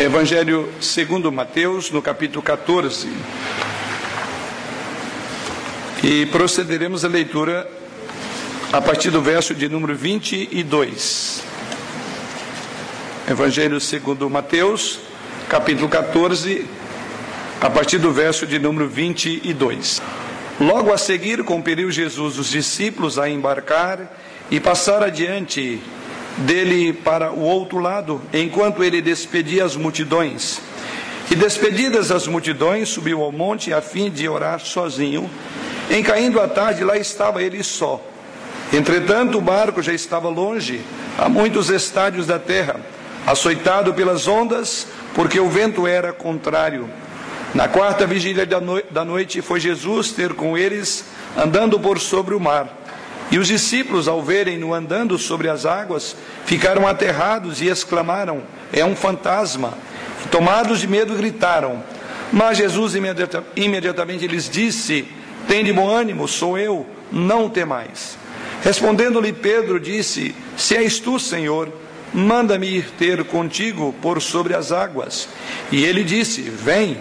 Evangelho segundo Mateus, no capítulo 14. E procederemos à leitura a partir do verso de número 22. Evangelho segundo Mateus, capítulo 14, a partir do verso de número 22. Logo a seguir, compeliu Jesus os discípulos a embarcar e passar adiante dele para o outro lado, enquanto ele despedia as multidões. E despedidas as multidões, subiu ao monte a fim de orar sozinho. Em caindo a tarde, lá estava ele só. Entretanto, o barco já estava longe, a muitos estádios da terra, açoitado pelas ondas, porque o vento era contrário. Na quarta vigília da noite foi Jesus ter com eles, andando por sobre o mar. E os discípulos, ao verem-no andando sobre as águas, ficaram aterrados e exclamaram: É um fantasma. E, tomados de medo, gritaram. Mas Jesus imediata, imediatamente lhes disse: Tende bom ânimo, sou eu, não temais. Respondendo-lhe Pedro, disse: Se és tu, Senhor, manda-me ir ter contigo por sobre as águas. E ele disse: Vem.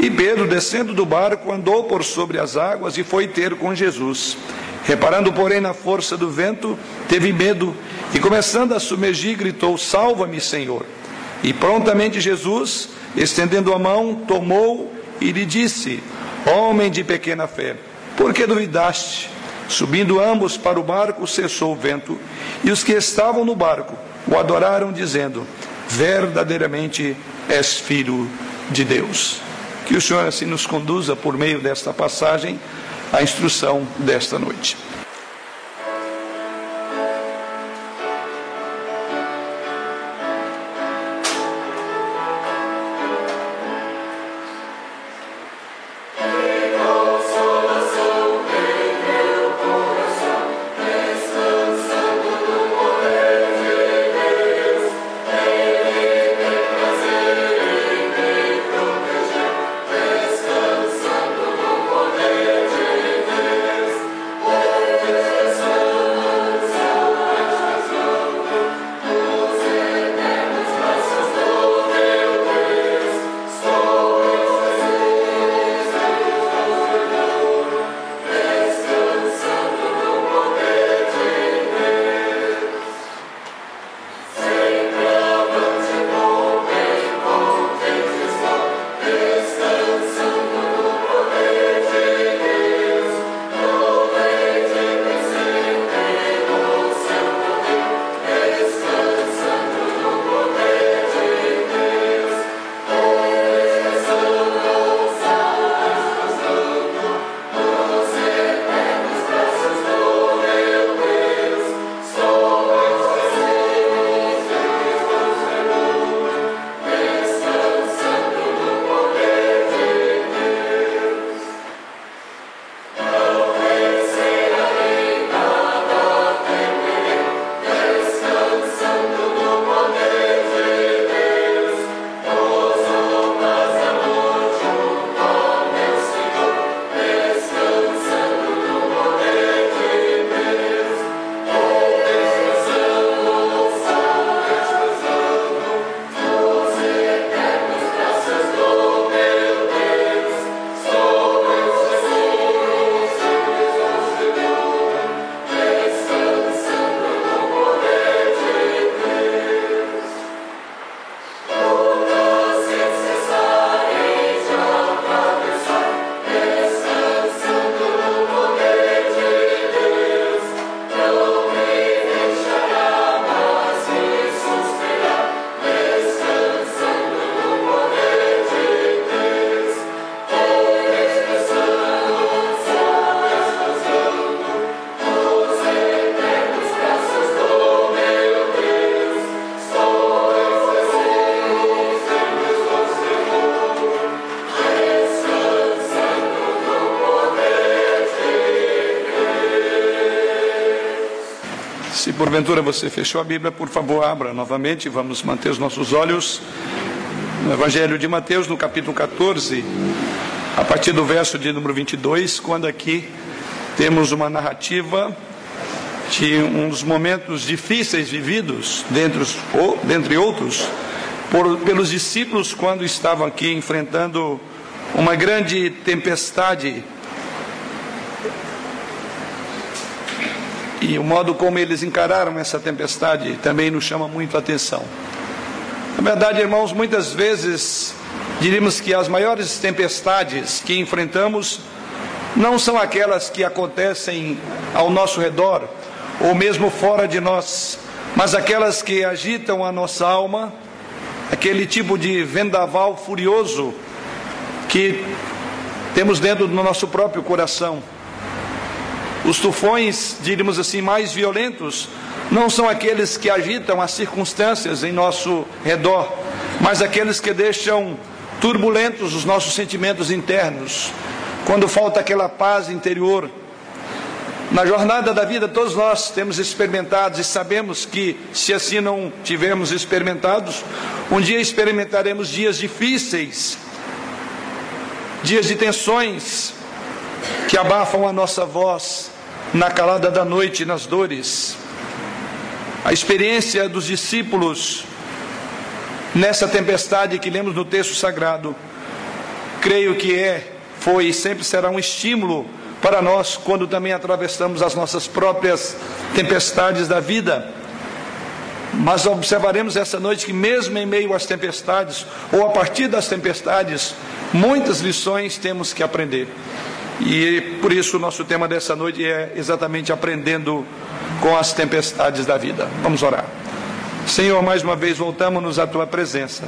E Pedro, descendo do barco, andou por sobre as águas e foi ter com Jesus. Reparando, porém, na força do vento, teve medo e, começando a submergir, gritou: Salva-me, Senhor. E prontamente Jesus, estendendo a mão, tomou e lhe disse: Homem de pequena fé, por que duvidaste? Subindo ambos para o barco, cessou o vento, e os que estavam no barco o adoraram, dizendo: Verdadeiramente és filho de Deus. Que o Senhor assim nos conduza por meio desta passagem a instrução desta noite. Porventura você fechou a Bíblia, por favor, abra novamente. Vamos manter os nossos olhos no Evangelho de Mateus, no capítulo 14, a partir do verso de número 22, quando aqui temos uma narrativa de um dos momentos difíceis vividos, dentre, os, dentre outros, por, pelos discípulos quando estavam aqui enfrentando uma grande tempestade. E o modo como eles encararam essa tempestade também nos chama muito a atenção. Na verdade, irmãos, muitas vezes diríamos que as maiores tempestades que enfrentamos não são aquelas que acontecem ao nosso redor ou mesmo fora de nós, mas aquelas que agitam a nossa alma, aquele tipo de vendaval furioso que temos dentro do nosso próprio coração. Os tufões, diríamos assim, mais violentos, não são aqueles que agitam as circunstâncias em nosso redor, mas aqueles que deixam turbulentos os nossos sentimentos internos, quando falta aquela paz interior. Na jornada da vida, todos nós temos experimentado e sabemos que, se assim não tivermos experimentados, um dia experimentaremos dias difíceis, dias de tensões que abafam a nossa voz na calada da noite, nas dores. A experiência dos discípulos nessa tempestade que lemos no texto sagrado, creio que é, foi e sempre será um estímulo para nós quando também atravessamos as nossas próprias tempestades da vida. Mas observaremos essa noite que, mesmo em meio às tempestades, ou a partir das tempestades, muitas lições temos que aprender. E por isso o nosso tema dessa noite é exatamente aprendendo com as tempestades da vida. Vamos orar. Senhor, mais uma vez voltamos-nos à tua presença.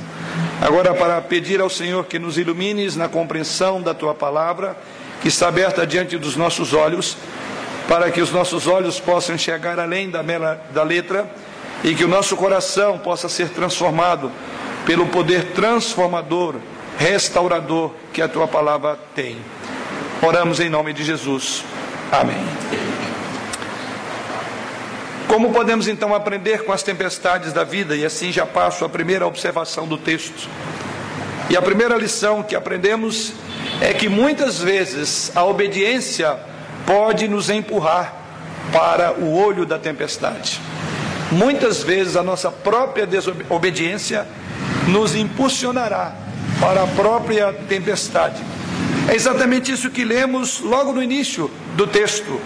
Agora para pedir ao Senhor que nos ilumines na compreensão da tua palavra, que está aberta diante dos nossos olhos, para que os nossos olhos possam enxergar além da, da letra e que o nosso coração possa ser transformado pelo poder transformador, restaurador que a tua palavra tem. Oramos em nome de Jesus. Amém. Como podemos então aprender com as tempestades da vida? E assim já passo a primeira observação do texto. E a primeira lição que aprendemos é que muitas vezes a obediência pode nos empurrar para o olho da tempestade. Muitas vezes a nossa própria desobediência nos impulsionará para a própria tempestade. É exatamente isso que lemos logo no início do texto.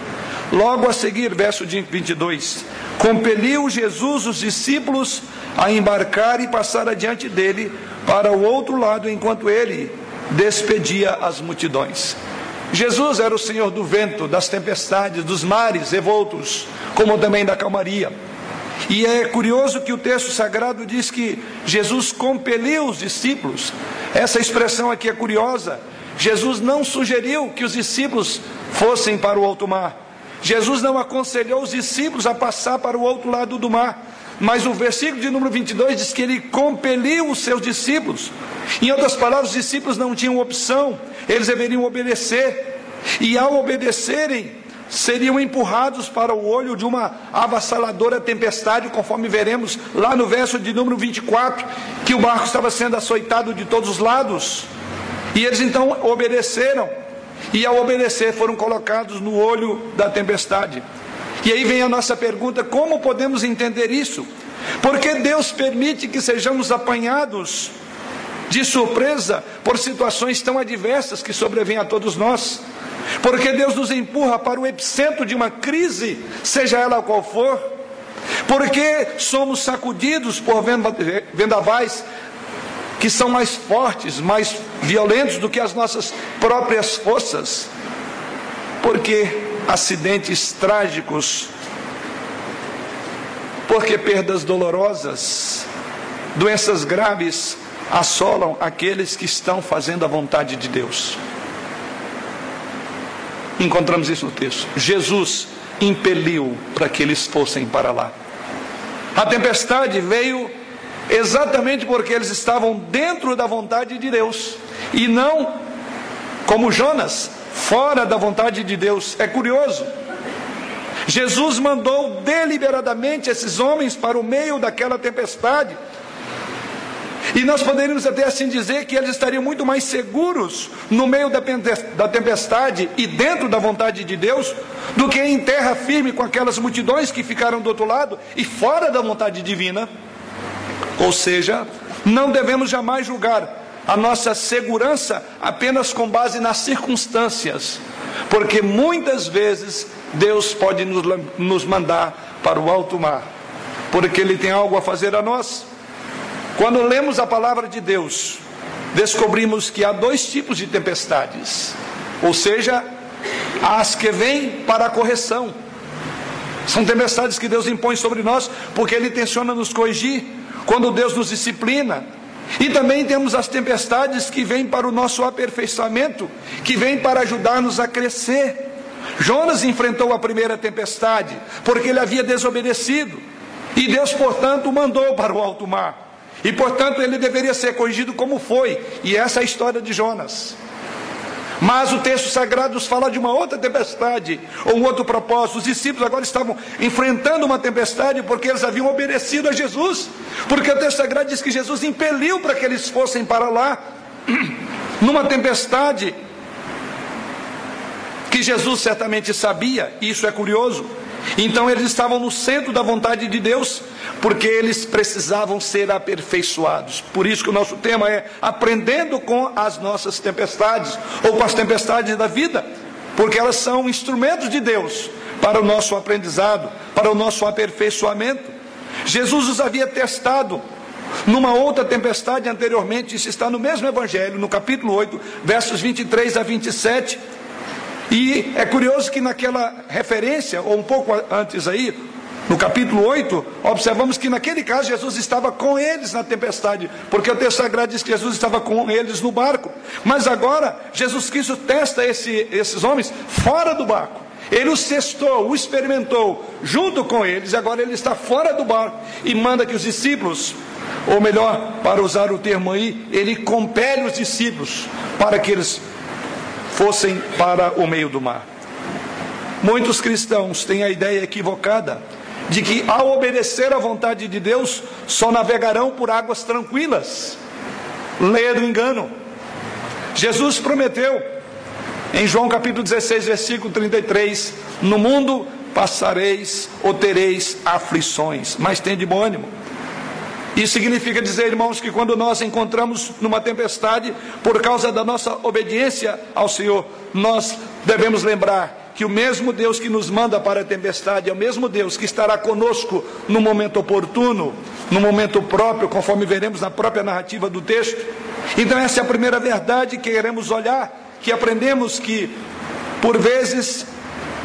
Logo a seguir, verso 22. Compeliu Jesus os discípulos a embarcar e passar adiante dele para o outro lado, enquanto ele despedia as multidões. Jesus era o Senhor do vento, das tempestades, dos mares revoltos, como também da calmaria. E é curioso que o texto sagrado diz que Jesus compeliu os discípulos. Essa expressão aqui é curiosa. Jesus não sugeriu que os discípulos fossem para o alto mar. Jesus não aconselhou os discípulos a passar para o outro lado do mar. Mas o versículo de número 22 diz que ele compeliu os seus discípulos. Em outras palavras, os discípulos não tinham opção, eles deveriam obedecer. E ao obedecerem, seriam empurrados para o olho de uma avassaladora tempestade, conforme veremos lá no verso de número 24, que o barco estava sendo açoitado de todos os lados. E eles então obedeceram, e ao obedecer foram colocados no olho da tempestade. E aí vem a nossa pergunta: como podemos entender isso? Porque Deus permite que sejamos apanhados de surpresa por situações tão adversas que sobrevêm a todos nós. Porque Deus nos empurra para o epicentro de uma crise, seja ela qual for. Porque somos sacudidos por vendavais que são mais fortes, mais violentos do que as nossas próprias forças. Porque acidentes trágicos, porque perdas dolorosas, doenças graves assolam aqueles que estão fazendo a vontade de Deus. Encontramos isso no texto. Jesus impeliu para que eles fossem para lá. A tempestade veio exatamente porque eles estavam dentro da vontade de Deus e não como Jonas, fora da vontade de Deus. É curioso. Jesus mandou deliberadamente esses homens para o meio daquela tempestade e nós poderíamos até assim dizer que eles estariam muito mais seguros no meio da tempestade e dentro da vontade de Deus do que em terra firme com aquelas multidões que ficaram do outro lado e fora da vontade divina. Ou seja, Não devemos jamais julgar a nossa segurança apenas com base nas circunstâncias, porque muitas vezes Deus pode nos, nos mandar para o alto mar, porque Ele tem algo a fazer a nós. Quando lemos a palavra de Deus, descobrimos que há dois tipos de tempestades, ou seja, as que vêm para a correção. São tempestades que Deus impõe sobre nós, porque Ele intenciona nos corrigir. Quando Deus nos disciplina, e também temos as tempestades que vêm para o nosso aperfeiçoamento, que vêm para ajudar-nos a crescer. Jonas enfrentou a primeira tempestade, porque ele havia desobedecido, e Deus, portanto, o mandou para o alto mar. E, portanto, ele deveria ser corrigido como foi, e essa é a história de Jonas. Mas o texto sagrado nos fala de uma outra tempestade, ou um outro propósito. Os discípulos agora estavam enfrentando uma tempestade porque eles haviam obedecido a Jesus. Porque o texto sagrado diz que Jesus impeliu para que eles fossem para lá, numa tempestade que Jesus certamente sabia, e isso é curioso. Então eles estavam no centro da vontade de Deus, porque eles precisavam ser aperfeiçoados. Por isso que o nosso tema é aprendendo com as nossas tempestades, ou com as tempestades da vida, porque elas são instrumentos de Deus para o nosso aprendizado, para o nosso aperfeiçoamento. Jesus os havia testado numa outra tempestade anteriormente, isso está no mesmo evangelho, no capítulo 8, versos 23 a 27. E é curioso que naquela referência, ou um pouco antes aí, no capítulo 8, observamos que naquele caso Jesus estava com eles na tempestade, porque o texto sagrado diz que Jesus estava com eles no barco. Mas agora, Jesus Cristo testa esse, esses homens fora do barco. Ele os testou, o experimentou junto com eles, e agora ele está fora do barco e manda que os discípulos, ou melhor, para usar o termo aí, ele compele os discípulos para que eles fossem para o meio do mar. Muitos cristãos têm a ideia equivocada de que ao obedecer à vontade de Deus, só navegarão por águas tranquilas. Leia do engano. Jesus prometeu em João capítulo 16, versículo 33: No mundo passareis ou tereis aflições, mas tem de bom ânimo. Isso significa dizer, irmãos, que quando nós encontramos numa tempestade, por causa da nossa obediência ao Senhor, nós devemos lembrar que o mesmo Deus que nos manda para a tempestade é o mesmo Deus que estará conosco no momento oportuno, no momento próprio, conforme veremos na própria narrativa do texto. Então, essa é a primeira verdade que queremos olhar, que aprendemos que, por vezes,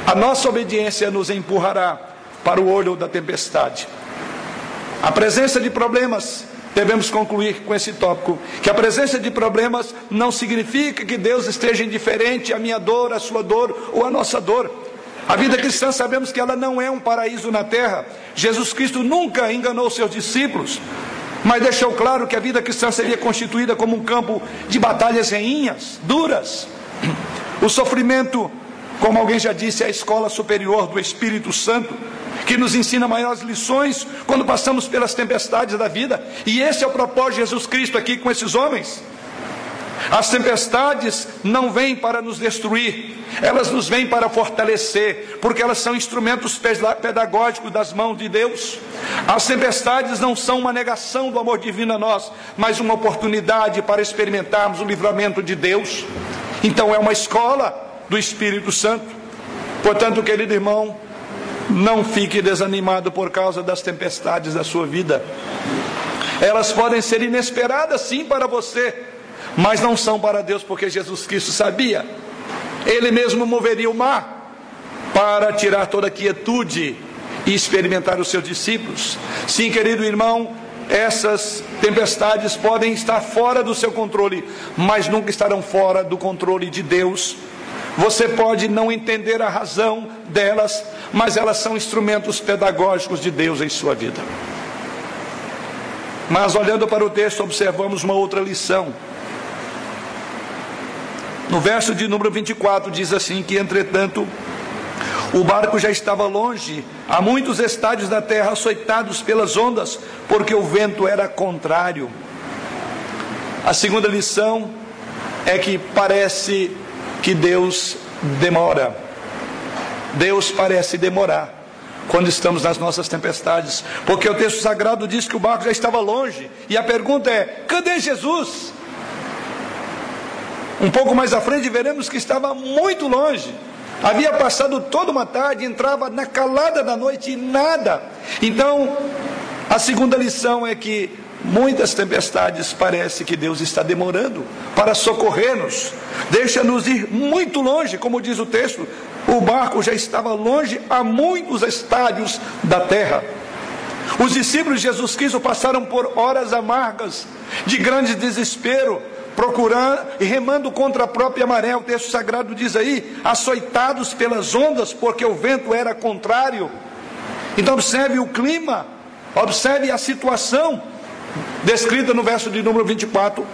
a nossa obediência nos empurrará para o olho da tempestade. A presença de problemas, devemos concluir com esse tópico, que a presença de problemas não significa que Deus esteja indiferente à minha dor, à sua dor ou à nossa dor. A vida cristã sabemos que ela não é um paraíso na terra. Jesus Cristo nunca enganou seus discípulos, mas deixou claro que a vida cristã seria constituída como um campo de batalhas reinhas, duras. O sofrimento, como alguém já disse, é a escola superior do Espírito Santo que nos ensina maiores lições quando passamos pelas tempestades da vida. E esse é o propósito de Jesus Cristo aqui com esses homens. As tempestades não vêm para nos destruir, elas nos vêm para fortalecer, porque elas são instrumentos pedagógicos das mãos de Deus. As tempestades não são uma negação do amor divino a nós, mas uma oportunidade para experimentarmos o livramento de Deus. Então é uma escola do Espírito Santo. Portanto, querido irmão, não fique desanimado por causa das tempestades da sua vida. Elas podem ser inesperadas sim para você, mas não são para Deus, porque Jesus Cristo sabia. Ele mesmo moveria o mar para tirar toda a quietude e experimentar os seus discípulos. Sim, querido irmão, essas tempestades podem estar fora do seu controle, mas nunca estarão fora do controle de Deus. Você pode não entender a razão delas, mas elas são instrumentos pedagógicos de Deus em sua vida. Mas olhando para o texto, observamos uma outra lição. No verso de número 24 diz assim: que entretanto o barco já estava longe, a muitos estádios da terra açoitados pelas ondas, porque o vento era contrário. A segunda lição é que parece que Deus demora. Deus parece demorar. quando estamos nas nossas tempestades, porque o texto sagrado diz que o barco já estava longe, e a pergunta é: cadê Jesus? Um pouco mais à frente veremos que estava muito longe. Havia passado toda uma tarde, entrava na calada da noite e nada. Então, a segunda lição é que muitas tempestades parece que Deus está demorando para socorrer-nos. Deixa-nos ir muito longe, como diz o texto. O barco já estava longe a muitos estádios da terra. Os discípulos de Jesus Cristo passaram por horas amargas, de grande desespero, procurando e remando contra a própria maré. O texto sagrado diz aí: açoitados pelas ondas, porque o vento era contrário. Então, observe o clima, observe a situação descrita no verso de número 24.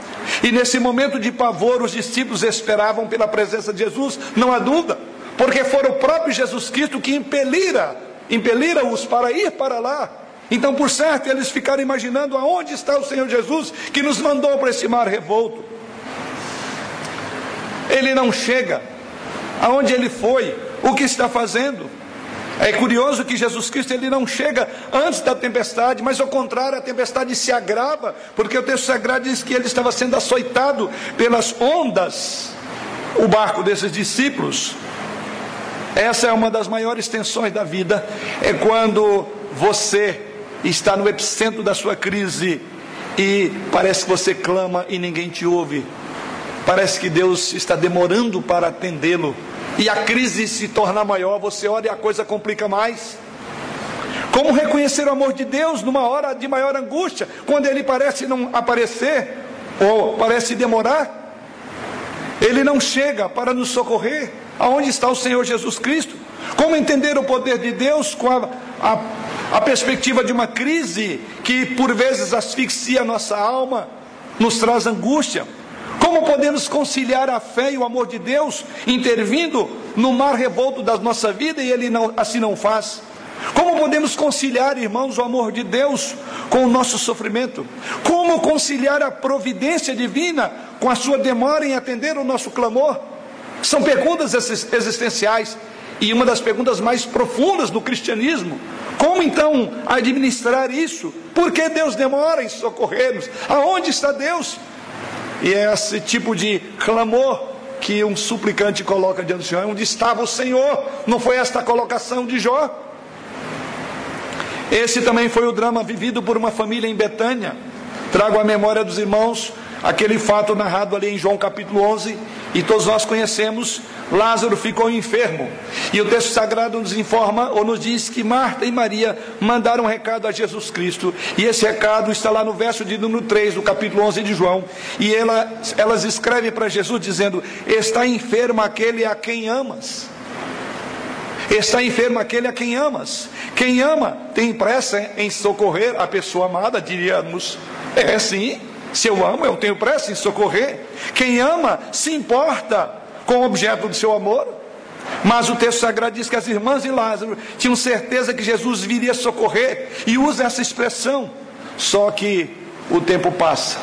E nesse momento de pavor, os discípulos esperavam pela presença de Jesus, não há dúvida porque foi o próprio Jesus Cristo que impelira, impelira-os para ir para lá. Então, por certo, eles ficaram imaginando aonde está o Senhor Jesus que nos mandou para esse mar revolto. Ele não chega. Aonde ele foi? O que está fazendo? É curioso que Jesus Cristo ele não chega antes da tempestade, mas ao contrário, a tempestade se agrava, porque o texto sagrado diz que ele estava sendo açoitado pelas ondas, o barco desses discípulos. Essa é uma das maiores tensões da vida, é quando você está no epicentro da sua crise e parece que você clama e ninguém te ouve. Parece que Deus está demorando para atendê-lo e a crise se torna maior, você olha e a coisa complica mais. Como reconhecer o amor de Deus numa hora de maior angústia, quando ele parece não aparecer ou parece demorar? Ele não chega para nos socorrer. Aonde está o Senhor Jesus Cristo? Como entender o poder de Deus com a, a, a perspectiva de uma crise que por vezes asfixia a nossa alma, nos traz angústia? Como podemos conciliar a fé e o amor de Deus intervindo no mar revolto da nossa vida e Ele não, assim não faz? Como podemos conciliar, irmãos, o amor de Deus com o nosso sofrimento? Como conciliar a providência divina com a sua demora em atender o nosso clamor? São perguntas existenciais e uma das perguntas mais profundas do cristianismo. Como então administrar isso? Por que Deus demora em socorrer-nos? Aonde está Deus? E é esse tipo de clamor que um suplicante coloca diante do Senhor. Onde estava o Senhor? Não foi esta a colocação de Jó? Esse também foi o drama vivido por uma família em Betânia. Trago à memória dos irmãos aquele fato narrado ali em João capítulo 11, e todos nós conhecemos, Lázaro ficou enfermo. E o texto sagrado nos informa ou nos diz que Marta e Maria mandaram um recado a Jesus Cristo. E esse recado está lá no verso de número 3 do capítulo 11 de João. E ela, elas escrevem para Jesus dizendo: Está enfermo aquele a quem amas. Está enfermo aquele a quem amas. Quem ama tem pressa em socorrer a pessoa amada, diríamos. É sim. Se eu amo, eu tenho pressa em socorrer. Quem ama se importa com o objeto do seu amor. Mas o texto sagrado diz que as irmãs de Lázaro tinham certeza que Jesus viria socorrer e usa essa expressão. Só que o tempo passa,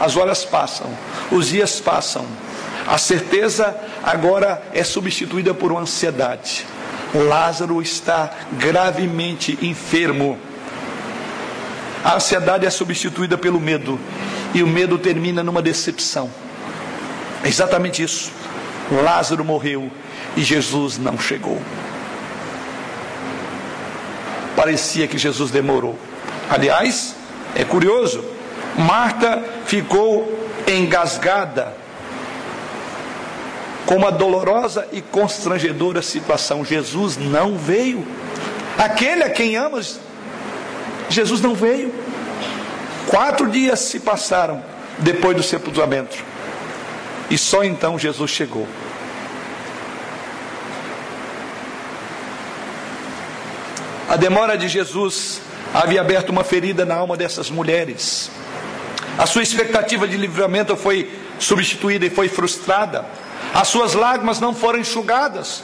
as horas passam, os dias passam. A certeza agora é substituída por uma ansiedade. Lázaro está gravemente enfermo. A ansiedade é substituída pelo medo e o medo termina numa decepção. É exatamente isso. Lázaro morreu e Jesus não chegou. Parecia que Jesus demorou. Aliás, é curioso, Marta ficou engasgada com uma dolorosa e constrangedora situação. Jesus não veio. Aquele a quem amas, Jesus não veio. Quatro dias se passaram depois do sepultamento. E só então Jesus chegou. A demora de Jesus havia aberto uma ferida na alma dessas mulheres. A sua expectativa de livramento foi substituída e foi frustrada. As suas lágrimas não foram enxugadas.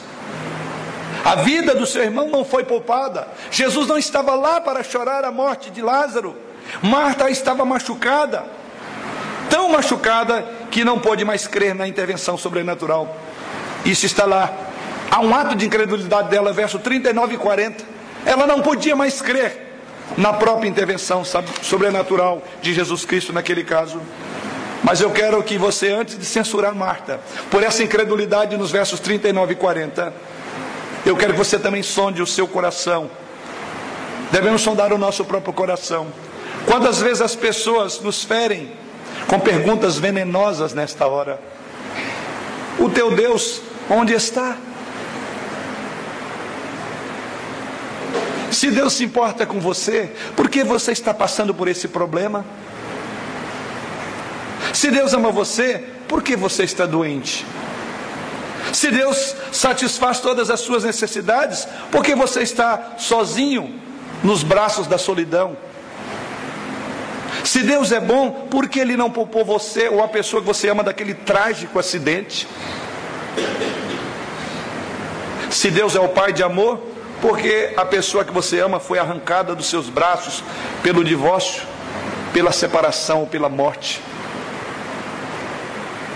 A vida do seu irmão não foi poupada. Jesus não estava lá para chorar a morte de Lázaro. Marta estava machucada, tão machucada que não pôde mais crer na intervenção sobrenatural. Isso está lá. Há um ato de incredulidade dela, verso 39 e 40. Ela não podia mais crer na própria intervenção sobrenatural de Jesus Cristo naquele caso. Mas eu quero que você, antes de censurar Marta, por essa incredulidade nos versos 39 e 40, eu quero que você também sonde o seu coração. Devemos sondar o nosso próprio coração. Quantas vezes as pessoas nos ferem com perguntas venenosas nesta hora? O teu Deus, onde está? Se Deus se importa com você, por que você está passando por esse problema? Se Deus ama você, por que você está doente? Se Deus satisfaz todas as suas necessidades, por que você está sozinho nos braços da solidão? Se Deus é bom, por que Ele não poupou você ou a pessoa que você ama daquele trágico acidente? Se Deus é o Pai de amor, porque a pessoa que você ama foi arrancada dos seus braços pelo divórcio, pela separação ou pela morte.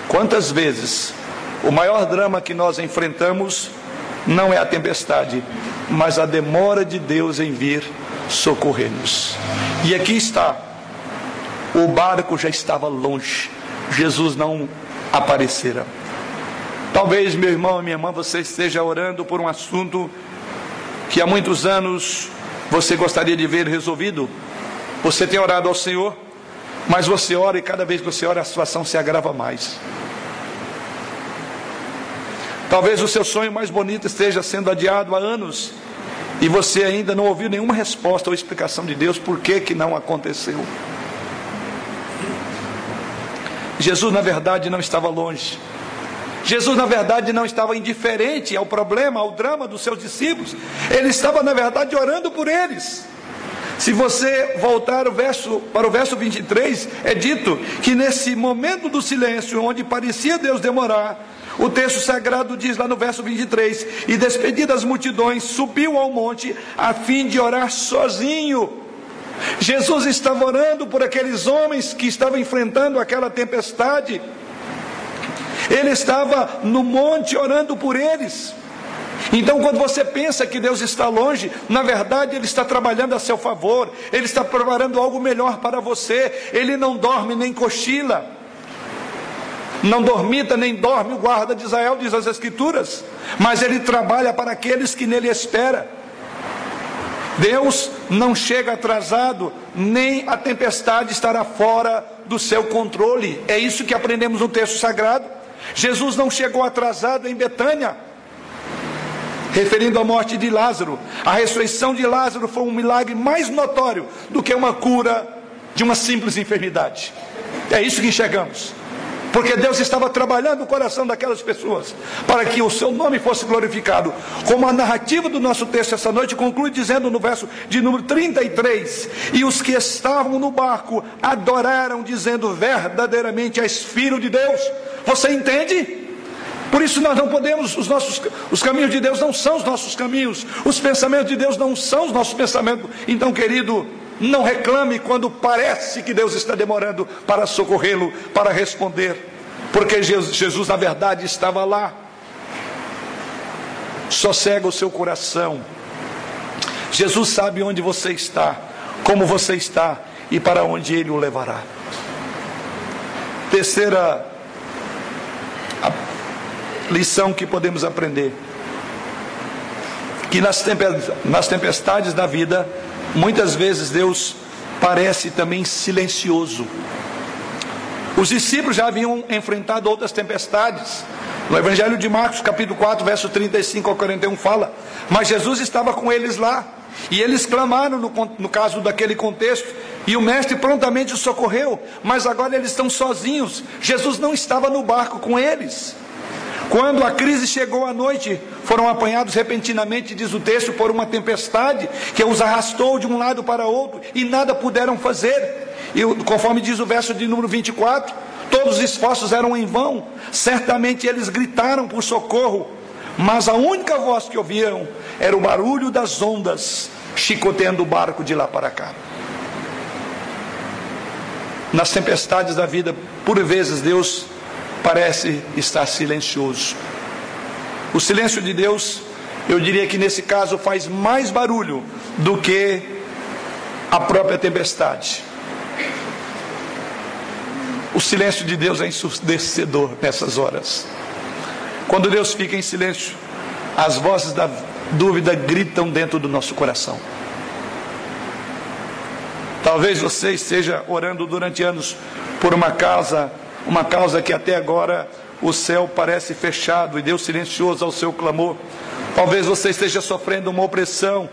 Quantas vezes o maior drama que nós enfrentamos não é a tempestade, mas a demora de Deus em vir socorrer-nos. E aqui está, o barco já estava longe, Jesus não aparecera. Talvez, meu irmão e minha irmã, você esteja orando por um assunto que há muitos anos você gostaria de ver resolvido. Você tem orado ao Senhor, mas você ora e cada vez que você ora a situação se agrava mais. Talvez o seu sonho mais bonito esteja sendo adiado há anos e você ainda não ouviu nenhuma resposta ou explicação de Deus por que que não aconteceu. Jesus, na verdade, não estava longe. Jesus, na verdade, não estava indiferente ao problema, ao drama dos seus discípulos. Ele estava, na verdade, orando por eles. Se você voltar o verso, para o verso 23, é dito que nesse momento do silêncio, onde parecia Deus demorar, o texto sagrado diz lá no verso 23: E despedidas as multidões, subiu ao monte a fim de orar sozinho. Jesus estava orando por aqueles homens que estavam enfrentando aquela tempestade. Ele estava no monte orando por eles. Então, quando você pensa que Deus está longe, na verdade Ele está trabalhando a seu favor, Ele está preparando algo melhor para você. Ele não dorme nem cochila, não dormita nem dorme o guarda de Israel, diz as Escrituras, mas Ele trabalha para aqueles que nele esperam. Deus não chega atrasado, nem a tempestade estará fora do seu controle. É isso que aprendemos no texto sagrado. Jesus não chegou atrasado em Betânia, referindo à morte de Lázaro. A ressurreição de Lázaro foi um milagre mais notório do que uma cura de uma simples enfermidade. É isso que enxergamos. Porque Deus estava trabalhando o coração daquelas pessoas para que o seu nome fosse glorificado. Como a narrativa do nosso texto essa noite conclui dizendo no verso de número 33: E os que estavam no barco adoraram, dizendo: Verdadeiramente és filho de Deus. Você entende? Por isso nós não podemos, os nossos os caminhos de Deus não são os nossos caminhos, os pensamentos de Deus não são os nossos pensamentos. Então, querido, não reclame quando parece que Deus está demorando para socorrê-lo, para responder, porque Jesus, na verdade estava lá. Sossega o seu coração. Jesus sabe onde você está, como você está e para onde ele o levará. Terceira lição que podemos aprender: que nas tempestades da vida, Muitas vezes Deus parece também silencioso. Os discípulos já haviam enfrentado outras tempestades. No Evangelho de Marcos, capítulo 4, verso 35 ao 41, fala: Mas Jesus estava com eles lá, e eles clamaram no, no caso daquele contexto, e o Mestre prontamente os socorreu, mas agora eles estão sozinhos. Jesus não estava no barco com eles. Quando a crise chegou à noite, foram apanhados repentinamente, diz o texto, por uma tempestade que os arrastou de um lado para outro e nada puderam fazer. E conforme diz o verso de número 24, todos os esforços eram em vão. Certamente eles gritaram por socorro, mas a única voz que ouviram era o barulho das ondas chicoteando o barco de lá para cá. Nas tempestades da vida, por vezes Deus parece estar silencioso. O silêncio de Deus eu diria que nesse caso faz mais barulho do que a própria tempestade. O silêncio de Deus é ensurdecedor nessas horas. Quando Deus fica em silêncio, as vozes da dúvida gritam dentro do nosso coração. Talvez você esteja orando durante anos por uma causa, uma causa que até agora o céu parece fechado e Deus silencioso ao seu clamor. Talvez você esteja sofrendo uma opressão,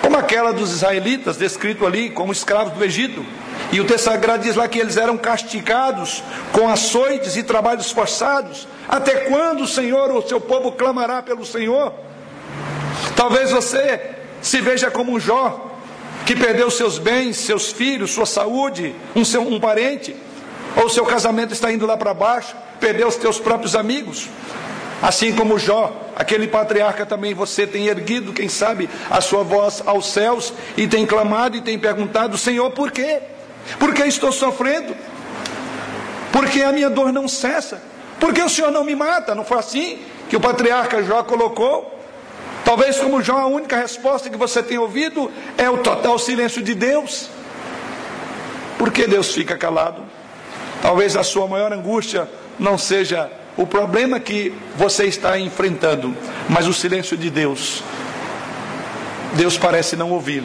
como aquela dos israelitas, descrito ali como escravos do Egito. E o texto sagrado diz lá que eles eram castigados com açoites e trabalhos forçados. Até quando o Senhor, o seu povo, clamará pelo Senhor? Talvez você se veja como um Jó, que perdeu seus bens, seus filhos, sua saúde, um, seu, um parente, ou seu casamento está indo lá para baixo, perdeu os teus próprios amigos. Assim como Jó, aquele patriarca também você tem erguido, quem sabe, a sua voz aos céus e tem clamado e tem perguntado: Senhor, por quê? Por que estou sofrendo? Por que a minha dor não cessa? Por que o Senhor não me mata? Não foi assim que o patriarca Jó colocou? Talvez, como Jó, a única resposta que você tem ouvido é o total silêncio de Deus. Por que Deus fica calado? Talvez a sua maior angústia não seja o problema que você está enfrentando, mas o silêncio de Deus. Deus parece não ouvir.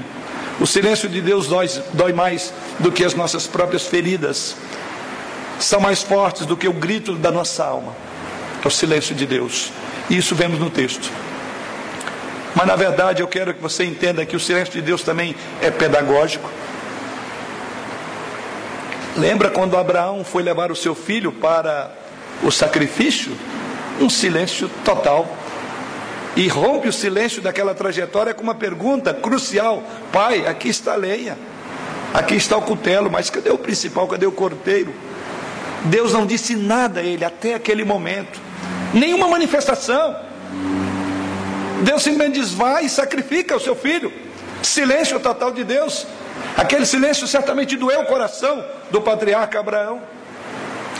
O silêncio de Deus dói, dói mais do que as nossas próprias feridas, são mais fortes do que o grito da nossa alma. É o silêncio de Deus. E isso vemos no texto. Mas na verdade eu quero que você entenda que o silêncio de Deus também é pedagógico. Lembra quando Abraão foi levar o seu filho para o sacrifício, um silêncio total. E rompe o silêncio daquela trajetória com uma pergunta crucial: Pai, aqui está a lenha, aqui está o cutelo, mas cadê o principal, cadê o corteiro? Deus não disse nada a ele até aquele momento, nenhuma manifestação. Deus simplesmente diz: vai e sacrifica o seu filho. Silêncio total de Deus. Aquele silêncio certamente doeu o coração do patriarca Abraão.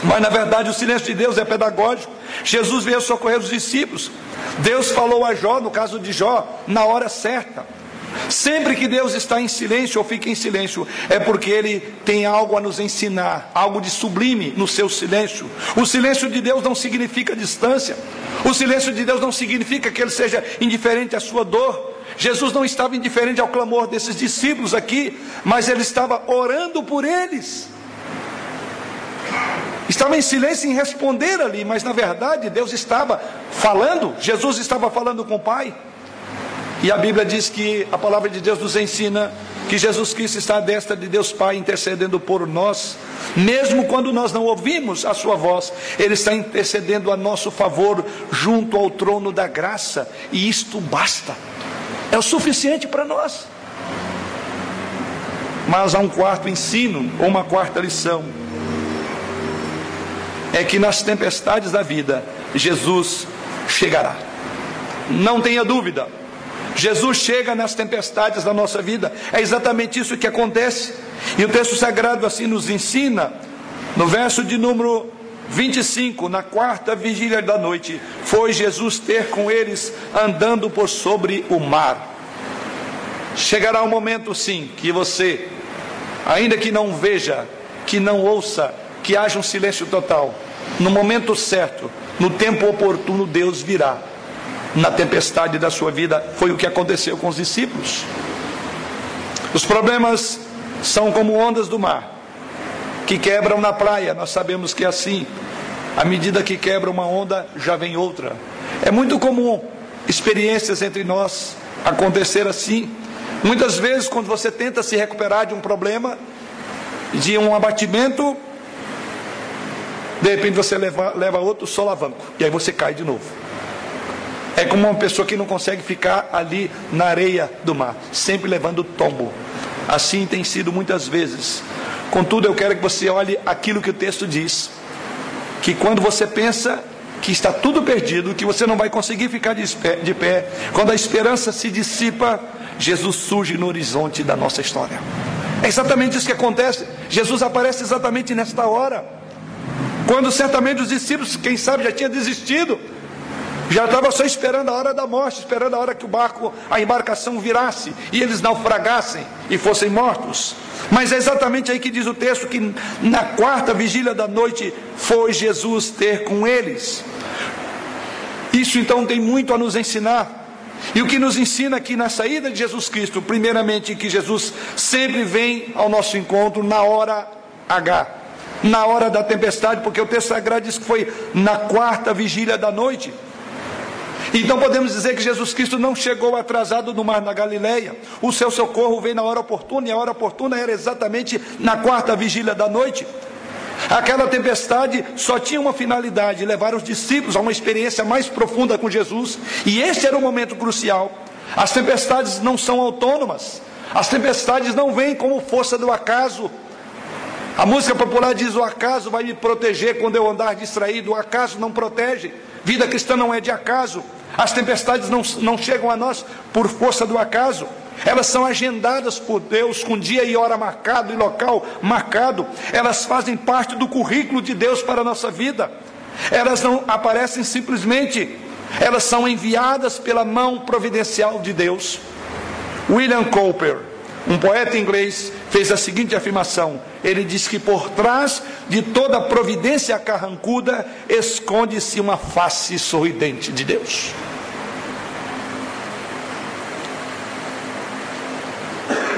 Mas na verdade o silêncio de Deus é pedagógico. Jesus veio socorrer os discípulos. Deus falou a Jó, no caso de Jó, na hora certa. Sempre que Deus está em silêncio ou fica em silêncio, é porque Ele tem algo a nos ensinar, algo de sublime no seu silêncio. O silêncio de Deus não significa distância, o silêncio de Deus não significa que Ele seja indiferente à sua dor. Jesus não estava indiferente ao clamor desses discípulos aqui, mas Ele estava orando por eles. Estava em silêncio em responder ali, mas na verdade Deus estava falando, Jesus estava falando com o Pai. E a Bíblia diz que a palavra de Deus nos ensina que Jesus Cristo está à destra de Deus Pai intercedendo por nós, mesmo quando nós não ouvimos a sua voz, ele está intercedendo a nosso favor junto ao trono da graça, e isto basta. É o suficiente para nós. Mas há um quarto ensino, ou uma quarta lição é que nas tempestades da vida, Jesus chegará. Não tenha dúvida. Jesus chega nas tempestades da nossa vida. É exatamente isso que acontece. E o texto sagrado assim nos ensina, no verso de número 25, na quarta vigília da noite, foi Jesus ter com eles andando por sobre o mar. Chegará um momento, sim, que você, ainda que não veja, que não ouça, que haja um silêncio total. No momento certo, no tempo oportuno, Deus virá. Na tempestade da sua vida, foi o que aconteceu com os discípulos. Os problemas são como ondas do mar, que quebram na praia, nós sabemos que é assim. À medida que quebra uma onda, já vem outra. É muito comum experiências entre nós acontecer assim. Muitas vezes, quando você tenta se recuperar de um problema, de um abatimento, de repente você leva, leva outro solavanco. E aí você cai de novo. É como uma pessoa que não consegue ficar ali na areia do mar, sempre levando tombo. Assim tem sido muitas vezes. Contudo, eu quero que você olhe aquilo que o texto diz: que quando você pensa que está tudo perdido, que você não vai conseguir ficar de pé, de pé, quando a esperança se dissipa, Jesus surge no horizonte da nossa história. É exatamente isso que acontece. Jesus aparece exatamente nesta hora. Quando certamente os discípulos, quem sabe, já tinham desistido. Já estava só esperando a hora da morte, esperando a hora que o barco, a embarcação virasse e eles naufragassem e fossem mortos. Mas é exatamente aí que diz o texto que na quarta vigília da noite foi Jesus ter com eles. Isso então tem muito a nos ensinar. E o que nos ensina aqui na saída de Jesus Cristo, primeiramente, que Jesus sempre vem ao nosso encontro na hora H, na hora da tempestade, porque o texto sagrado diz que foi na quarta vigília da noite. Então podemos dizer que Jesus Cristo não chegou atrasado no mar da Galileia. O seu socorro veio na hora oportuna, e a hora oportuna era exatamente na quarta vigília da noite. Aquela tempestade só tinha uma finalidade: levar os discípulos a uma experiência mais profunda com Jesus, e este era o momento crucial. As tempestades não são autônomas, as tempestades não vêm como força do acaso. A música popular diz: O acaso vai me proteger quando eu andar distraído, o acaso não protege. Vida cristã não é de acaso. As tempestades não, não chegam a nós por força do acaso. Elas são agendadas por Deus com dia e hora marcado e local marcado. Elas fazem parte do currículo de Deus para a nossa vida. Elas não aparecem simplesmente, elas são enviadas pela mão providencial de Deus. William Cowper, um poeta inglês, fez a seguinte afirmação: ele diz que por trás de toda providência carrancuda esconde-se uma face sorridente de Deus.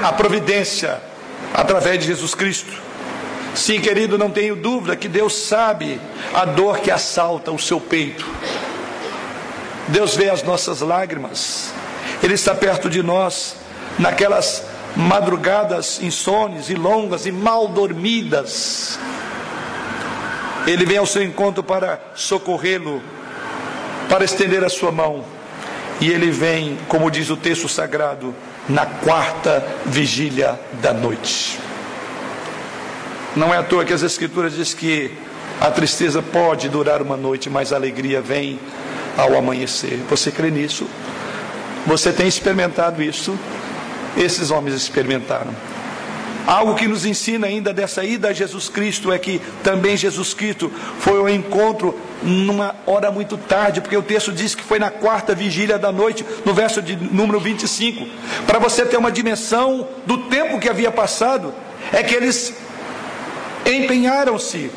A providência através de Jesus Cristo. Sim, querido, não tenho dúvida que Deus sabe a dor que assalta o seu peito. Deus vê as nossas lágrimas. Ele está perto de nós naquelas madrugadas insones e longas e mal dormidas. Ele vem ao seu encontro para socorrê-lo, para estender a sua mão. E ele vem, como diz o texto sagrado, na quarta vigília da noite. Não é à toa que as Escrituras diz que a tristeza pode durar uma noite, mas a alegria vem ao amanhecer. Você crê nisso? Você tem experimentado isso? Esses homens experimentaram. Algo que nos ensina ainda dessa ida a Jesus Cristo é que também Jesus Cristo foi ao encontro numa hora muito tarde, porque o texto diz que foi na quarta vigília da noite, no verso de número 25. Para você ter uma dimensão do tempo que havia passado, é que eles empenharam-se,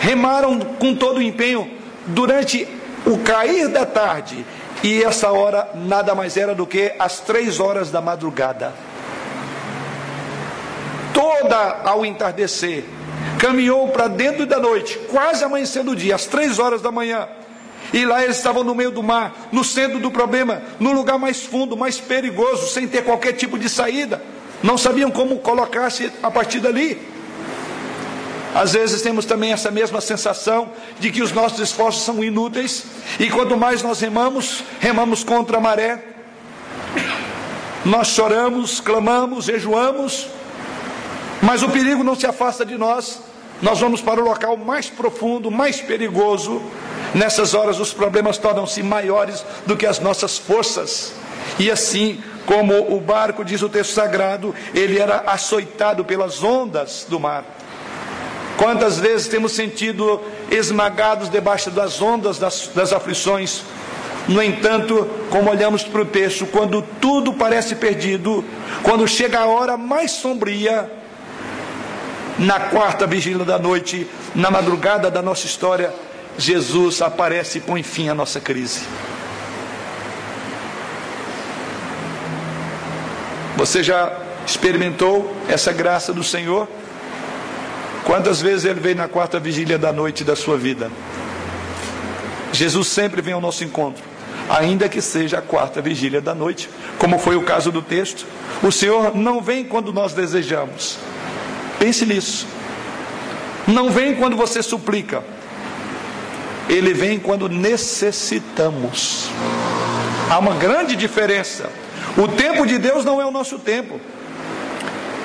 remaram com todo o empenho durante o cair da tarde e essa hora nada mais era do que as três horas da madrugada. Toda ao entardecer, caminhou para dentro da noite, quase amanhecendo o dia, às três horas da manhã. E lá eles estavam no meio do mar, no centro do problema, no lugar mais fundo, mais perigoso, sem ter qualquer tipo de saída. Não sabiam como colocar-se a partir dali. Às vezes temos também essa mesma sensação de que os nossos esforços são inúteis e quanto mais nós remamos, remamos contra a maré. Nós choramos, clamamos, jejuamos, mas o perigo não se afasta de nós. Nós vamos para o local mais profundo, mais perigoso. Nessas horas os problemas tornam-se maiores do que as nossas forças. E assim como o barco, diz o texto sagrado, ele era açoitado pelas ondas do mar. Quantas vezes temos sentido esmagados debaixo das ondas das, das aflições? No entanto, como olhamos para o texto, quando tudo parece perdido, quando chega a hora mais sombria, na quarta vigília da noite, na madrugada da nossa história, Jesus aparece e põe fim à nossa crise. Você já experimentou essa graça do Senhor? Quantas vezes ele veio na quarta vigília da noite da sua vida? Jesus sempre vem ao nosso encontro, ainda que seja a quarta vigília da noite, como foi o caso do texto. O Senhor não vem quando nós desejamos. Pense nisso. Não vem quando você suplica. Ele vem quando necessitamos. Há uma grande diferença. O tempo de Deus não é o nosso tempo.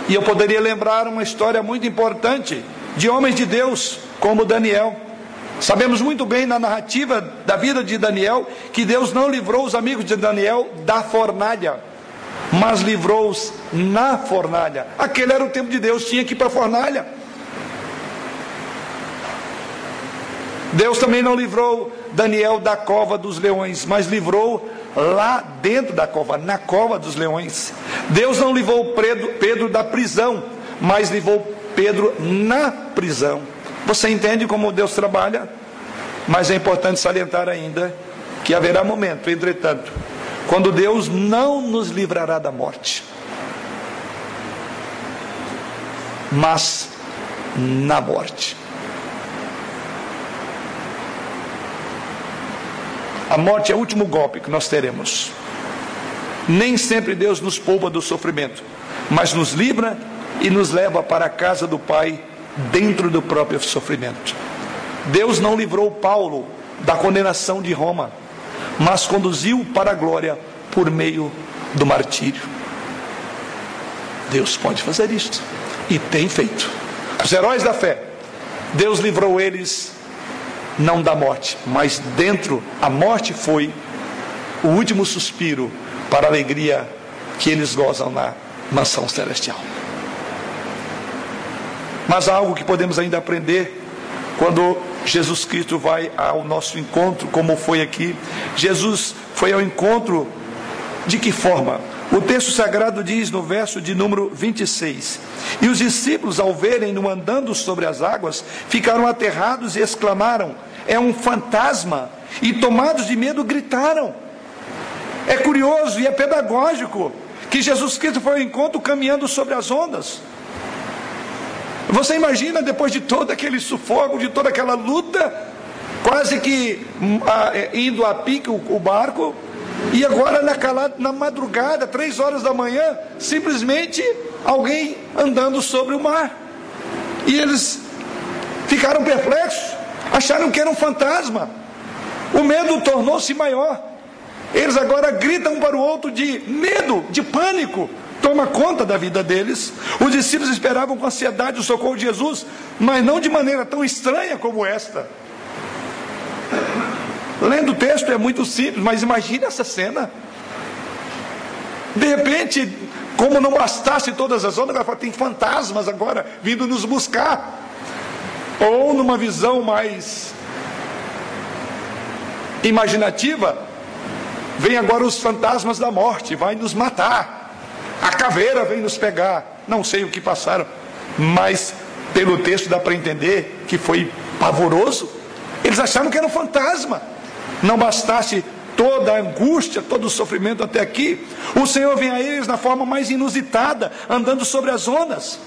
E eu poderia lembrar uma história muito importante de homens de Deus, como Daniel. Sabemos muito bem na narrativa da vida de Daniel que Deus não livrou os amigos de Daniel da fornalha, mas livrou-os na fornalha. Aquele era o tempo de Deus, tinha que ir para a fornalha. Deus também não livrou Daniel da cova dos leões, mas livrou lá dentro da cova, na cova dos leões. Deus não livrou Pedro, da prisão, mas livrou Pedro na prisão. Você entende como Deus trabalha? Mas é importante salientar ainda que haverá momento, entretanto, quando Deus não nos livrará da morte, mas na morte. A morte é o último golpe que nós teremos. Nem sempre Deus nos poupa do sofrimento, mas nos livra e nos leva para a casa do Pai dentro do próprio sofrimento. Deus não livrou Paulo da condenação de Roma, mas conduziu para a glória por meio do martírio. Deus pode fazer isto e tem feito. Os heróis da fé, Deus livrou eles não da morte, mas dentro, a morte foi o último suspiro para a alegria que eles gozam na mansão celestial. Mas há algo que podemos ainda aprender quando Jesus Cristo vai ao nosso encontro, como foi aqui. Jesus foi ao encontro de que forma? O texto sagrado diz no verso de número 26: E os discípulos, ao verem-no andando sobre as águas, ficaram aterrados e exclamaram: É um fantasma! E tomados de medo, gritaram. É curioso e é pedagógico que Jesus Cristo foi ao encontro caminhando sobre as ondas. Você imagina depois de todo aquele sufoco, de toda aquela luta, quase que hum, é, indo a pique o, o barco, e agora naquela, na madrugada, três horas da manhã, simplesmente alguém andando sobre o mar. E eles ficaram perplexos, acharam que era um fantasma. O medo tornou-se maior. Eles agora gritam um para o outro de medo, de pânico toma conta da vida deles. Os discípulos esperavam com ansiedade o socorro de Jesus, mas não de maneira tão estranha como esta. Lendo o texto é muito simples, mas imagine essa cena. De repente, como não bastasse todas as ondas, tem fantasmas agora vindo nos buscar. Ou numa visão mais imaginativa, vem agora os fantasmas da morte, vai nos matar. A caveira vem nos pegar. Não sei o que passaram, mas pelo texto dá para entender que foi pavoroso. Eles acharam que era um fantasma. Não bastasse toda a angústia, todo o sofrimento até aqui, o Senhor vem a eles na forma mais inusitada, andando sobre as ondas.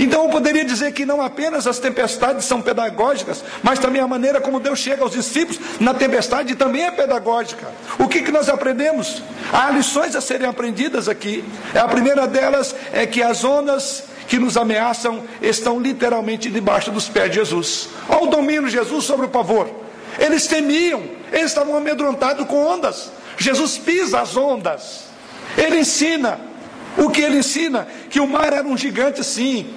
Então eu poderia dizer que não apenas as tempestades são pedagógicas, mas também a maneira como Deus chega aos discípulos na tempestade também é pedagógica. O que, que nós aprendemos? Há lições a serem aprendidas aqui. A primeira delas é que as ondas que nos ameaçam estão literalmente debaixo dos pés de Jesus. Olha o domínio de Jesus sobre o pavor. Eles temiam, eles estavam amedrontados com ondas. Jesus pisa as ondas. Ele ensina. O que ele ensina? Que o mar era um gigante, sim,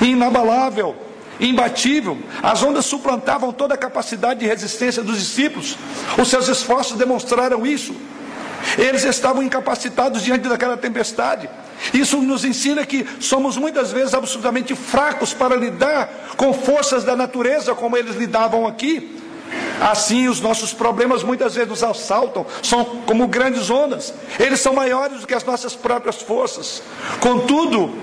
inabalável, imbatível. As ondas suplantavam toda a capacidade de resistência dos discípulos. Os seus esforços demonstraram isso. Eles estavam incapacitados diante daquela tempestade. Isso nos ensina que somos muitas vezes absolutamente fracos para lidar com forças da natureza como eles lidavam aqui. Assim, os nossos problemas muitas vezes nos assaltam, são como grandes ondas, eles são maiores do que as nossas próprias forças. Contudo,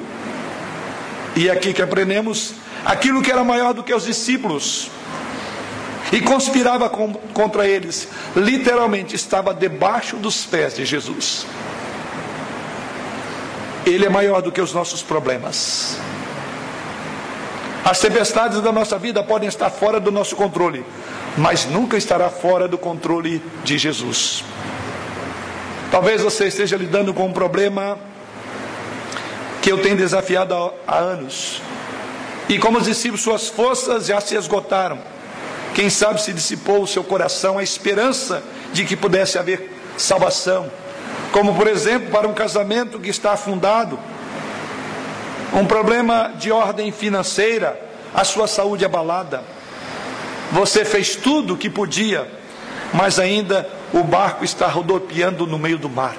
e é aqui que aprendemos, aquilo que era maior do que os discípulos e conspirava com, contra eles, literalmente estava debaixo dos pés de Jesus. Ele é maior do que os nossos problemas. As tempestades da nossa vida podem estar fora do nosso controle, mas nunca estará fora do controle de Jesus. Talvez você esteja lidando com um problema que eu tenho desafiado há, anos. E como os discípulos, suas forças já se esgotaram. Quem sabe se dissipou o seu coração a esperança de que pudesse haver salvação. Como, por exemplo, para um casamento que está afundado, um problema de ordem financeira, a sua saúde abalada você fez tudo o que podia, mas ainda o barco está rodopiando no meio do mar.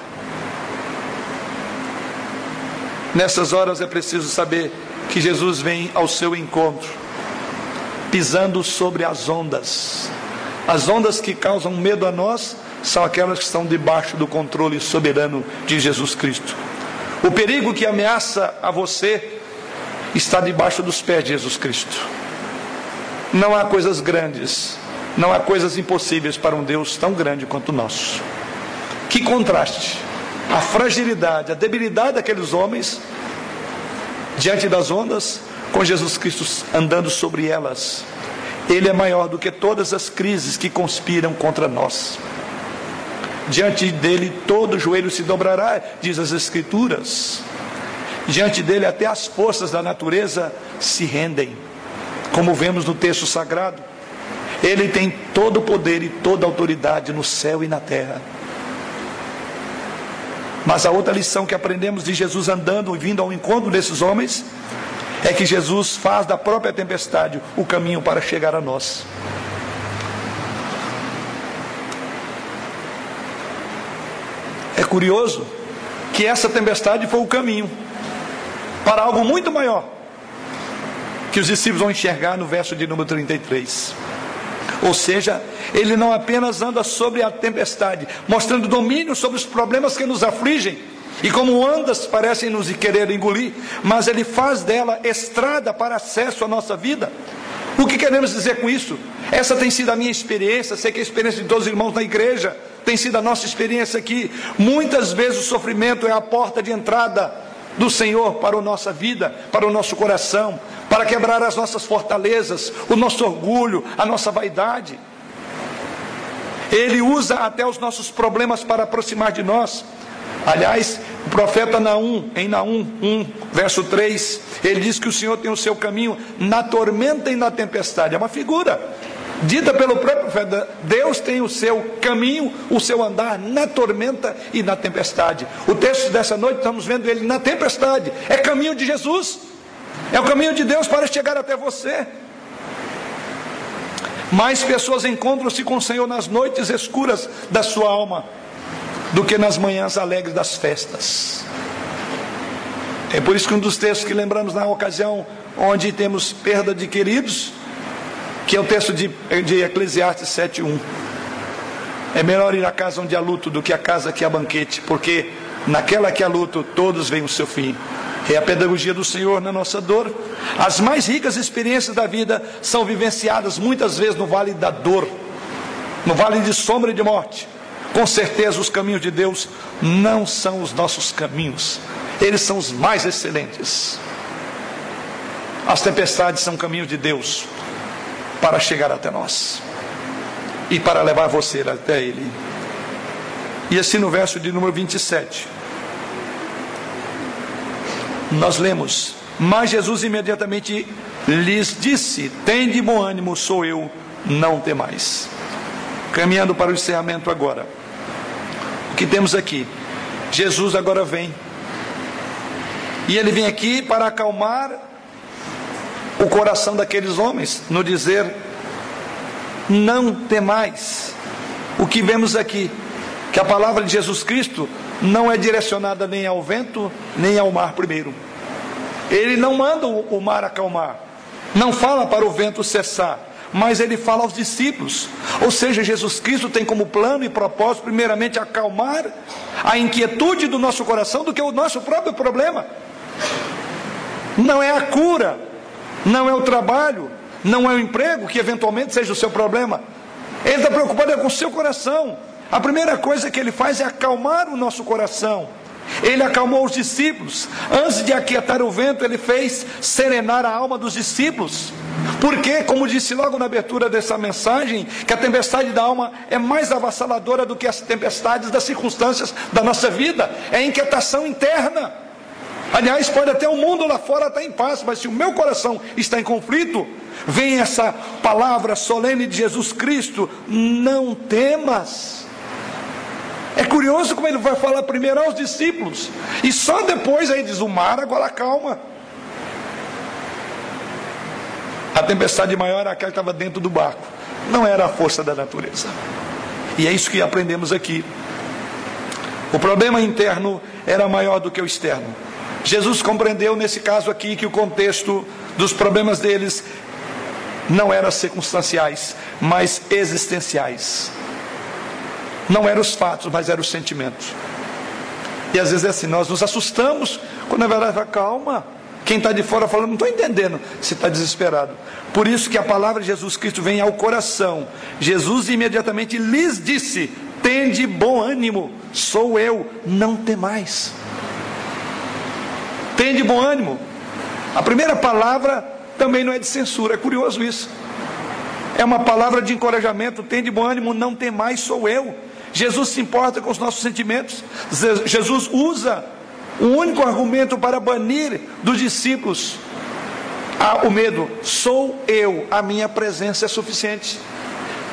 Nessas horas é preciso saber que Jesus vem ao seu encontro. pisando sobre as ondas. As ondas que causam medo a nós são aquelas que estão debaixo do controle soberano de Jesus Cristo. O perigo que ameaça a você está debaixo dos pés de Jesus Cristo. Não há coisas grandes, não há coisas impossíveis para um Deus tão grande quanto o nosso. Que contraste! A fragilidade, a debilidade daqueles homens diante das ondas, com Jesus Cristo andando sobre elas. Ele é maior do que todas as crises que conspiram contra nós. Diante dele todo joelho se dobrará, diz as Escrituras. Diante dele até as forças da natureza se rendem, como vemos no texto sagrado. Ele tem todo o poder e toda a autoridade no céu e na terra. Mas a outra lição que aprendemos de Jesus andando e vindo ao encontro desses homens é que Jesus faz da própria tempestade o caminho para chegar a nós. Curioso que essa tempestade foi o caminho para algo muito maior que os discípulos vão enxergar no verso de número 33. Ou seja, ele não apenas anda sobre a tempestade, mostrando domínio sobre os problemas que nos afligem, e como ondas parecem nos querer engolir, mas ele faz dela estrada para acesso à nossa vida. O que queremos dizer com isso? Essa tem sido a minha experiência, sei que a experiência de todos os irmãos na igreja tem sido a nossa experiência aqui. Muitas vezes o sofrimento é a porta de entrada do Senhor para a nossa vida, para o nosso coração, para quebrar as nossas fortalezas, o nosso orgulho, a nossa vaidade. Ele usa até os nossos problemas para aproximar de nós. Aliás, o profeta Naum, em Naum 1, verso 3, ele diz que o Senhor tem o seu caminho na tormenta e na tempestade. É uma figura dita pelo próprio profeta. Deus tem o seu caminho, o seu andar na tormenta e na tempestade. O texto dessa noite estamos vendo ele na tempestade. É caminho de Jesus. É o caminho de Deus para chegar até você. Mais pessoas encontram-se com o Senhor nas noites escuras da sua alma do que nas manhãs alegres das festas. É por isso que um dos textos que lembramos na ocasião onde temos perda de queridos, que é o texto de, de Eclesiastes 7.1. É melhor ir à casa onde há luto do que à casa que há banquete, porque naquela que há luto todos veem o seu fim. É a pedagogia do Senhor na nossa dor. As mais ricas experiências da vida são vivenciadas muitas vezes no vale da dor, no vale de sombra e de morte. Com certeza, os caminhos de Deus não são os nossos caminhos, eles são os mais excelentes. As tempestades são caminhos de Deus para chegar até nós e para levar você até Ele. E assim no verso de número 27, nós lemos: Mas Jesus imediatamente lhes disse: Tem de bom ânimo, sou eu, não temais. Caminhando para o encerramento agora que temos aqui. Jesus agora vem. E ele vem aqui para acalmar o coração daqueles homens, no dizer: não temais. O que vemos aqui, que a palavra de Jesus Cristo não é direcionada nem ao vento, nem ao mar primeiro. Ele não manda o mar acalmar, não fala para o vento cessar, mas ele fala aos discípulos. Ou seja, Jesus Cristo tem como plano e propósito, primeiramente, acalmar a inquietude do nosso coração do que o nosso próprio problema. Não é a cura, não é o trabalho, não é o emprego que eventualmente seja o seu problema. Ele está preocupado com o seu coração. A primeira coisa que ele faz é acalmar o nosso coração. Ele acalmou os discípulos. Antes de aquietar o vento, ele fez serenar a alma dos discípulos. Porque, como disse logo na abertura dessa mensagem, que a tempestade da alma é mais avassaladora do que as tempestades das circunstâncias da nossa vida. É inquietação interna. Aliás, pode até o mundo lá fora estar em paz, mas se o meu coração está em conflito, vem essa palavra solene de Jesus Cristo: não temas. É curioso como ele vai falar primeiro aos discípulos, e só depois aí diz: o mar agora calma. A tempestade maior era aquela que estava dentro do barco, não era a força da natureza. E é isso que aprendemos aqui. O problema interno era maior do que o externo. Jesus compreendeu nesse caso aqui que o contexto dos problemas deles não eram circunstanciais, mas existenciais. Não eram os fatos, mas eram os sentimentos. E às vezes é assim, nós nos assustamos, quando na verdade fala, calma. Quem está de fora falando, não estou entendendo, você está desesperado. Por isso que a palavra de Jesus Cristo vem ao coração. Jesus imediatamente lhes disse: Tende bom ânimo, sou eu, não temais. Tende bom ânimo. A primeira palavra também não é de censura, é curioso isso. É uma palavra de encorajamento, tende bom ânimo, não temais, sou eu. Jesus se importa com os nossos sentimentos. Jesus usa o único argumento para banir dos discípulos ah, o medo. Sou eu, a minha presença é suficiente.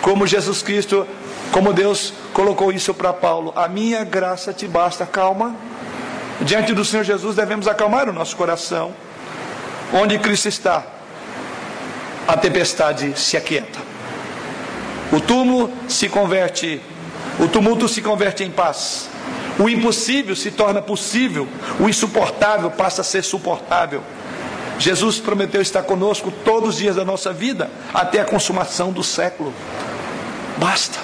Como Jesus Cristo, como Deus colocou isso para Paulo: a minha graça te basta, calma. Diante do Senhor Jesus devemos acalmar o nosso coração. Onde Cristo está, a tempestade se aquieta. O túmulo se converte o tumulto se converte em paz. O impossível se torna possível. O insuportável passa a ser suportável. Jesus prometeu estar conosco todos os dias da nossa vida, até a consumação do século. Basta.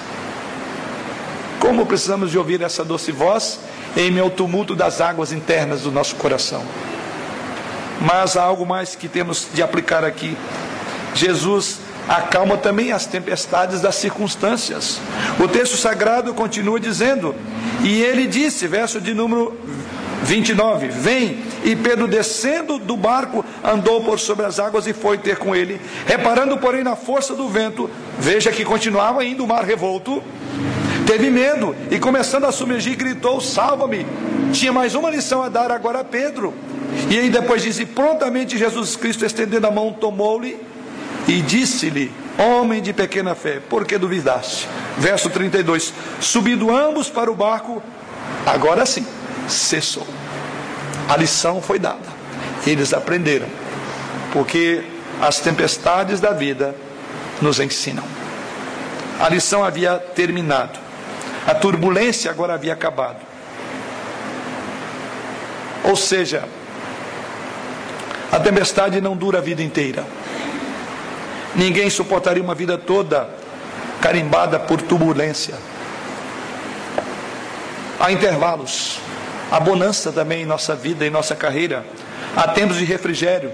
Como precisamos de ouvir essa doce voz em meio ao tumulto das águas internas do nosso coração. Mas há algo mais que temos de aplicar aqui. Jesus acalma também as tempestades das circunstâncias. O texto sagrado continua dizendo: E ele disse, verso de número 29, vem. E Pedro, descendo do barco, andou por sobre as águas e foi ter com ele. Reparando, porém, na força do vento, veja que continuava indo o mar revolto. Teve medo e, começando a submergir, gritou: Salva-me. Tinha mais uma lição a dar agora a Pedro. E aí depois diz: E prontamente Jesus Cristo, estendendo a mão, tomou-lhe e disse-lhe: Homem de pequena fé, por que duvidaste? Verso 32: Subindo ambos para o barco, agora sim, cessou. A lição foi dada. Eles aprenderam, porque as tempestades da vida nos ensinam. A lição havia terminado, a turbulência agora havia acabado. Ou seja, a tempestade não dura a vida inteira. Ninguém suportaria uma vida toda carimbada por turbulência. Há intervalos, há bonança também em nossa vida, em nossa carreira. Há tempos de refrigério.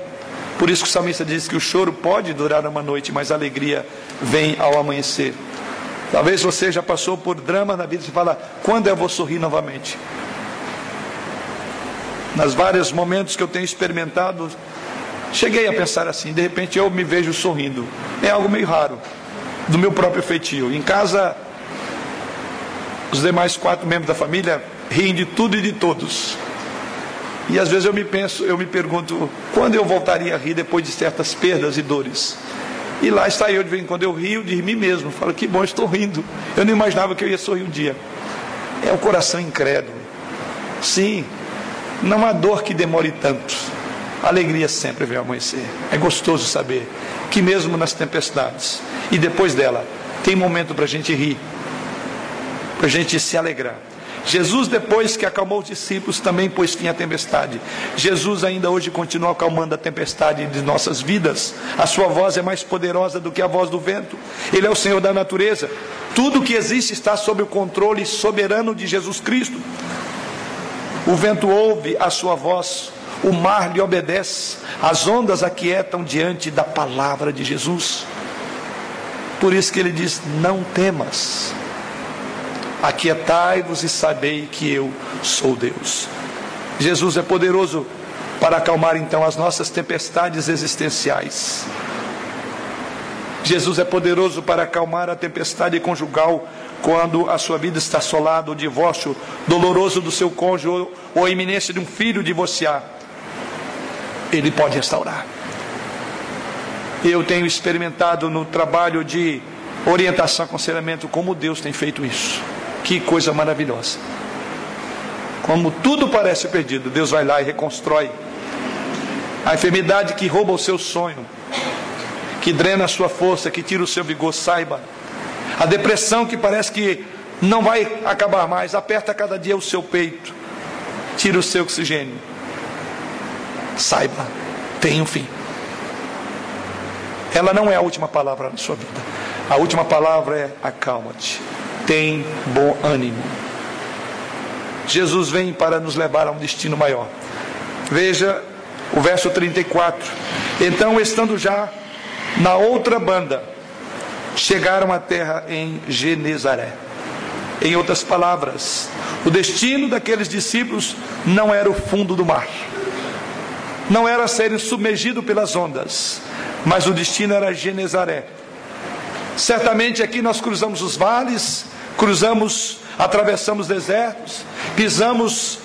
Por isso que o salmista diz que o choro pode durar uma noite, mas a alegria vem ao amanhecer. Talvez você já passou por drama na vida e fala: quando eu vou sorrir novamente? Nas vários momentos que eu tenho experimentado Cheguei a pensar assim, de repente eu me vejo sorrindo. É algo meio raro, do meu próprio feitio. Em casa, os demais quatro membros da família riem de tudo e de todos. E às vezes eu me penso, eu me pergunto, quando eu voltaria a rir depois de certas perdas e dores? E lá está eu, de vez em quando eu rio de mim mesmo, falo, que bom, estou rindo. Eu não imaginava que eu ia sorrir um dia. É o coração incrédulo. Sim, não há dor que demore tanto. Alegria sempre vem amanhecer. É gostoso saber que mesmo nas tempestades e depois dela, tem momento para a gente rir, para a gente se alegrar. Jesus, depois que acalmou os discípulos, também pôs fim à tempestade. Jesus ainda hoje continua acalmando a tempestade de nossas vidas. A sua voz é mais poderosa do que a voz do vento. Ele é o Senhor da natureza. Tudo que existe está sob o controle soberano de Jesus Cristo. O vento ouve a sua voz, o mar lhe obedece, as ondas aquietam diante da palavra de Jesus. Por isso que ele diz: Não temas, aquietai-vos e sabei que eu sou Deus. Jesus é poderoso para acalmar então as nossas tempestades existenciais. Jesus é poderoso para acalmar a tempestade conjugal quando a sua vida está assolada, o divórcio doloroso do seu cônjuge ou a iminência de um filho divorciar. Ele pode restaurar. Eu tenho experimentado no trabalho de orientação, aconselhamento, como Deus tem feito isso. Que coisa maravilhosa. Como tudo parece perdido, Deus vai lá e reconstrói. A enfermidade que rouba o seu sonho, que drena a sua força, que tira o seu vigor, saiba. A depressão que parece que não vai acabar mais, aperta cada dia o seu peito, tira o seu oxigênio saiba, tem um fim. ela não é a última palavra na sua vida. A última palavra é acalma-te, tem bom ânimo. Jesus vem para nos levar a um destino maior. Veja o verso 34. Então, estando já na outra banda, chegaram à terra em Genezaré. Em outras palavras, o destino daqueles discípulos não era o fundo do mar, não era serem submergidos pelas ondas, mas o destino era Genezaré. Certamente aqui nós cruzamos os vales, cruzamos, atravessamos desertos, pisamos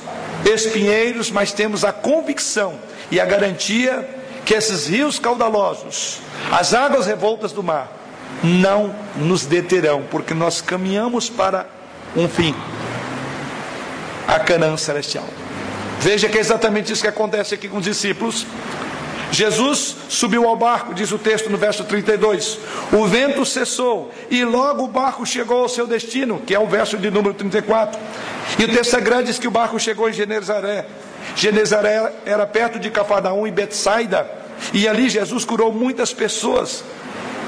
espinheiros, mas temos a convicção e a garantia que esses rios caudalosos, as águas revoltas do mar, não nos deterão, porque nós caminhamos para um fim a Canaã celestial. Veja que é exatamente isso que acontece aqui com os discípulos. Jesus subiu ao barco, diz o texto no verso 32. O vento cessou e logo o barco chegou ao seu destino, que é o verso de número 34. E o texto é grande diz que o barco chegou em Genezaré. Genezaré era perto de Cafarnaum e Betsaida. E ali Jesus curou muitas pessoas.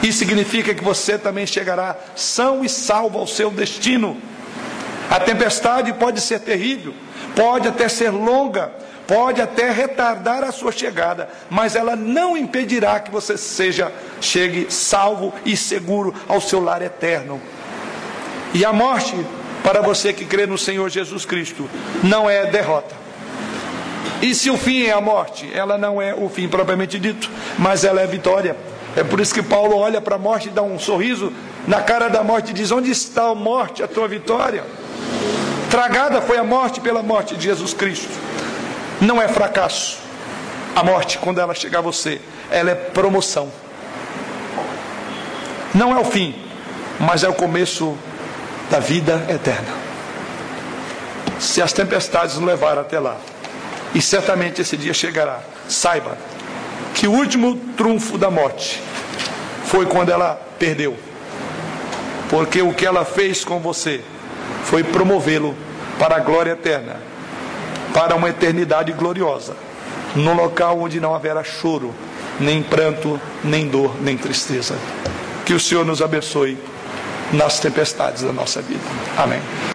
Isso significa que você também chegará são e salvo ao seu destino. A tempestade pode ser terrível, pode até ser longa, pode até retardar a sua chegada, mas ela não impedirá que você seja chegue salvo e seguro ao seu lar eterno. E a morte, para você que crê no Senhor Jesus Cristo, não é derrota. E se o fim é a morte, ela não é o fim propriamente dito, mas ela é vitória. É por isso que Paulo olha para a morte e dá um sorriso na cara da morte e diz: Onde está a morte, a tua vitória? Tragada foi a morte pela morte de Jesus Cristo. Não é fracasso. A morte, quando ela chegar a você, ela é promoção. Não é o fim, mas é o começo da vida eterna. Se as tempestades nos levaram até lá, e certamente esse dia chegará, saiba que o último trunfo da morte foi quando ela perdeu. Porque o que ela fez com você foi promovê-lo para a glória eterna, para uma eternidade gloriosa, num local onde não haverá choro, nem pranto, nem dor, nem tristeza. Que o Senhor nos abençoe nas tempestades da nossa vida. Amém.